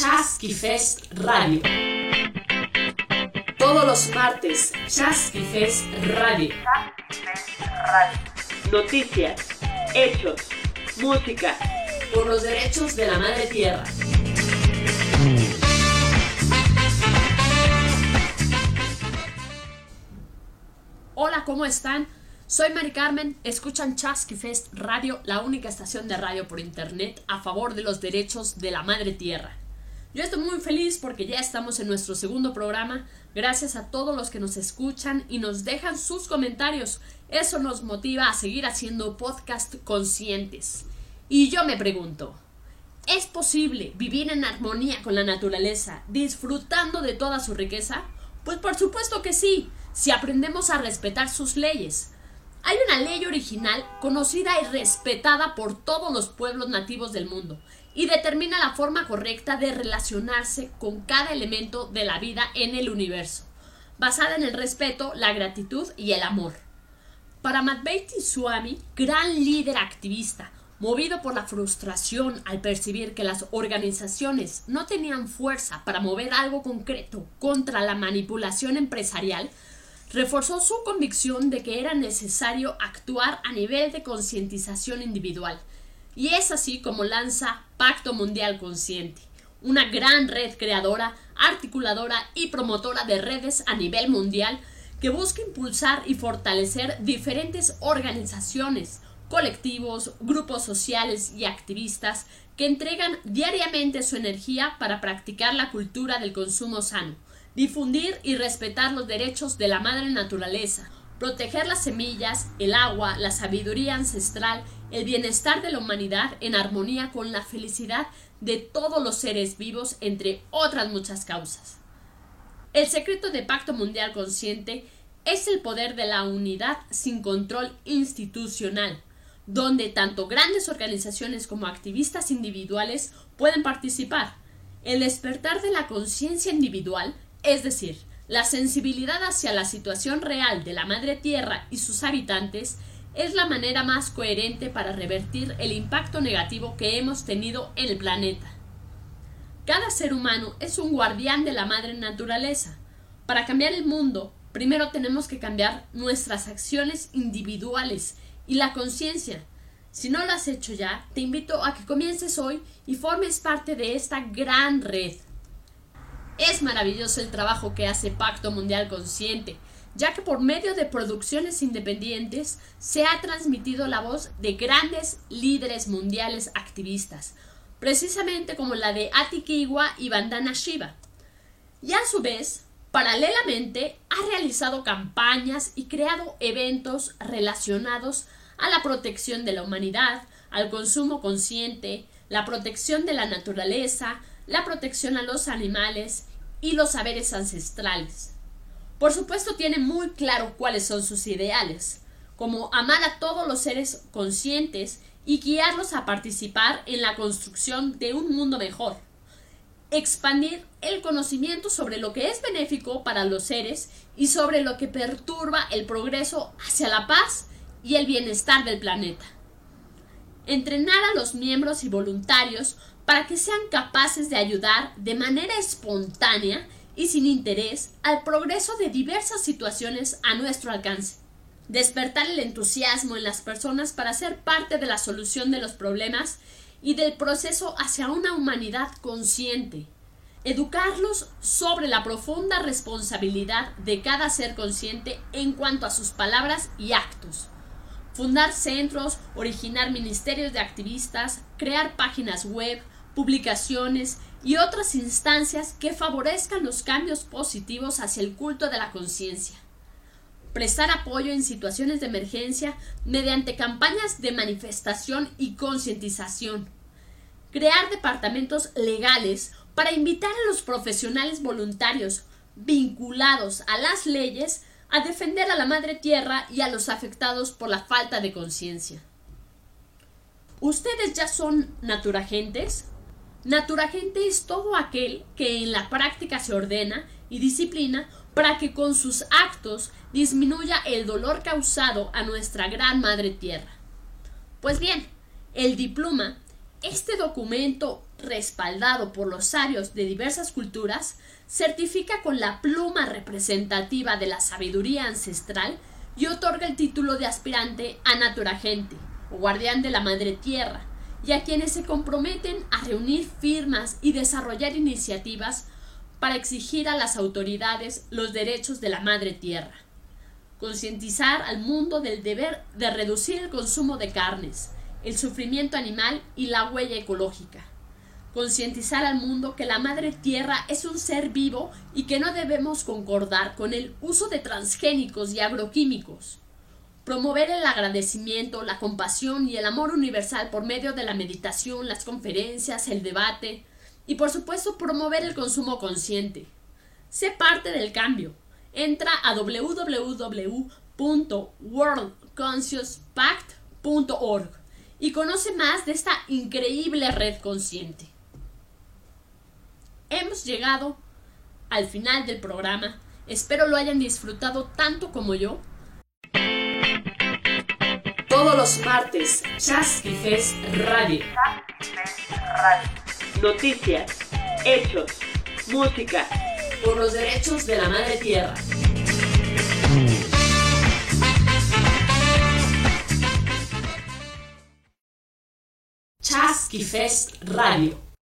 Chasqui Fest Radio. Todos los martes, Chasqui Fest Radio. Noticias, hechos, música, por los derechos de la madre tierra. Hola, ¿cómo están? Soy Mari Carmen, escuchan Chasqui Fest Radio, la única estación de radio por internet a favor de los derechos de la madre tierra. Yo estoy muy feliz porque ya estamos en nuestro segundo programa. Gracias a todos los que nos escuchan y nos dejan sus comentarios. Eso nos motiva a seguir haciendo podcast conscientes. Y yo me pregunto, ¿es posible vivir en armonía con la naturaleza, disfrutando de toda su riqueza? Pues por supuesto que sí, si aprendemos a respetar sus leyes. Hay una ley original conocida y respetada por todos los pueblos nativos del mundo y determina la forma correcta de relacionarse con cada elemento de la vida en el universo, basada en el respeto, la gratitud y el amor. Para Madhveti Swami, gran líder activista, movido por la frustración al percibir que las organizaciones no tenían fuerza para mover algo concreto contra la manipulación empresarial, reforzó su convicción de que era necesario actuar a nivel de concientización individual. Y es así como lanza Pacto Mundial Consciente, una gran red creadora, articuladora y promotora de redes a nivel mundial que busca impulsar y fortalecer diferentes organizaciones, colectivos, grupos sociales y activistas que entregan diariamente su energía para practicar la cultura del consumo sano, difundir y respetar los derechos de la madre naturaleza, proteger las semillas, el agua, la sabiduría ancestral, el bienestar de la humanidad en armonía con la felicidad de todos los seres vivos, entre otras muchas causas. El secreto de Pacto Mundial Consciente es el poder de la unidad sin control institucional, donde tanto grandes organizaciones como activistas individuales pueden participar. El despertar de la conciencia individual es decir, la sensibilidad hacia la situación real de la Madre Tierra y sus habitantes es la manera más coherente para revertir el impacto negativo que hemos tenido en el planeta. Cada ser humano es un guardián de la madre naturaleza. Para cambiar el mundo, primero tenemos que cambiar nuestras acciones individuales y la conciencia. Si no lo has hecho ya, te invito a que comiences hoy y formes parte de esta gran red. Es maravilloso el trabajo que hace Pacto Mundial Consciente, ya que por medio de producciones independientes se ha transmitido la voz de grandes líderes mundiales activistas, precisamente como la de Atikiwa y Bandana Shiva. Y a su vez, paralelamente, ha realizado campañas y creado eventos relacionados a la protección de la humanidad, al consumo consciente, la protección de la naturaleza, la protección a los animales y los saberes ancestrales. Por supuesto tiene muy claro cuáles son sus ideales, como amar a todos los seres conscientes y guiarlos a participar en la construcción de un mundo mejor. Expandir el conocimiento sobre lo que es benéfico para los seres y sobre lo que perturba el progreso hacia la paz y el bienestar del planeta. Entrenar a los miembros y voluntarios para que sean capaces de ayudar de manera espontánea y sin interés al progreso de diversas situaciones a nuestro alcance. Despertar el entusiasmo en las personas para ser parte de la solución de los problemas y del proceso hacia una humanidad consciente. Educarlos sobre la profunda responsabilidad de cada ser consciente en cuanto a sus palabras y actos. Fundar centros, originar ministerios de activistas, crear páginas web, publicaciones y otras instancias que favorezcan los cambios positivos hacia el culto de la conciencia. Prestar apoyo en situaciones de emergencia mediante campañas de manifestación y concientización. Crear departamentos legales para invitar a los profesionales voluntarios vinculados a las leyes a defender a la madre tierra y a los afectados por la falta de conciencia. ¿Ustedes ya son naturagentes? Naturagente es todo aquel que en la práctica se ordena y disciplina para que con sus actos disminuya el dolor causado a nuestra gran madre tierra. Pues bien, el diploma Este documento, respaldado por los sabios de diversas culturas, certifica con la pluma representativa de la sabiduría ancestral y otorga el título de aspirante a naturagente, o guardián de la madre tierra, y a quienes se comprometen a reunir firmas y desarrollar iniciativas para exigir a las autoridades los derechos de la madre tierra. Concientizar al mundo del deber de reducir el consumo de carnes, el sufrimiento animal y la huella ecológica. Concientizar al mundo que la madre tierra es un ser vivo y que no debemos concordar con el uso de transgénicos y agroquímicos. Promover el agradecimiento, la compasión y el amor universal por medio de la meditación, las conferencias, el debate y por supuesto promover el consumo consciente. Sé parte del cambio. Entra a www.worldconsciouspact.org y conoce más de esta increíble red consciente. Hemos llegado al final del programa. Espero lo hayan disfrutado tanto como yo. Todos los martes, Chasqui Fest Radio. Noticias, hechos, música, por los derechos de la madre tierra. Chasqui Fest Radio.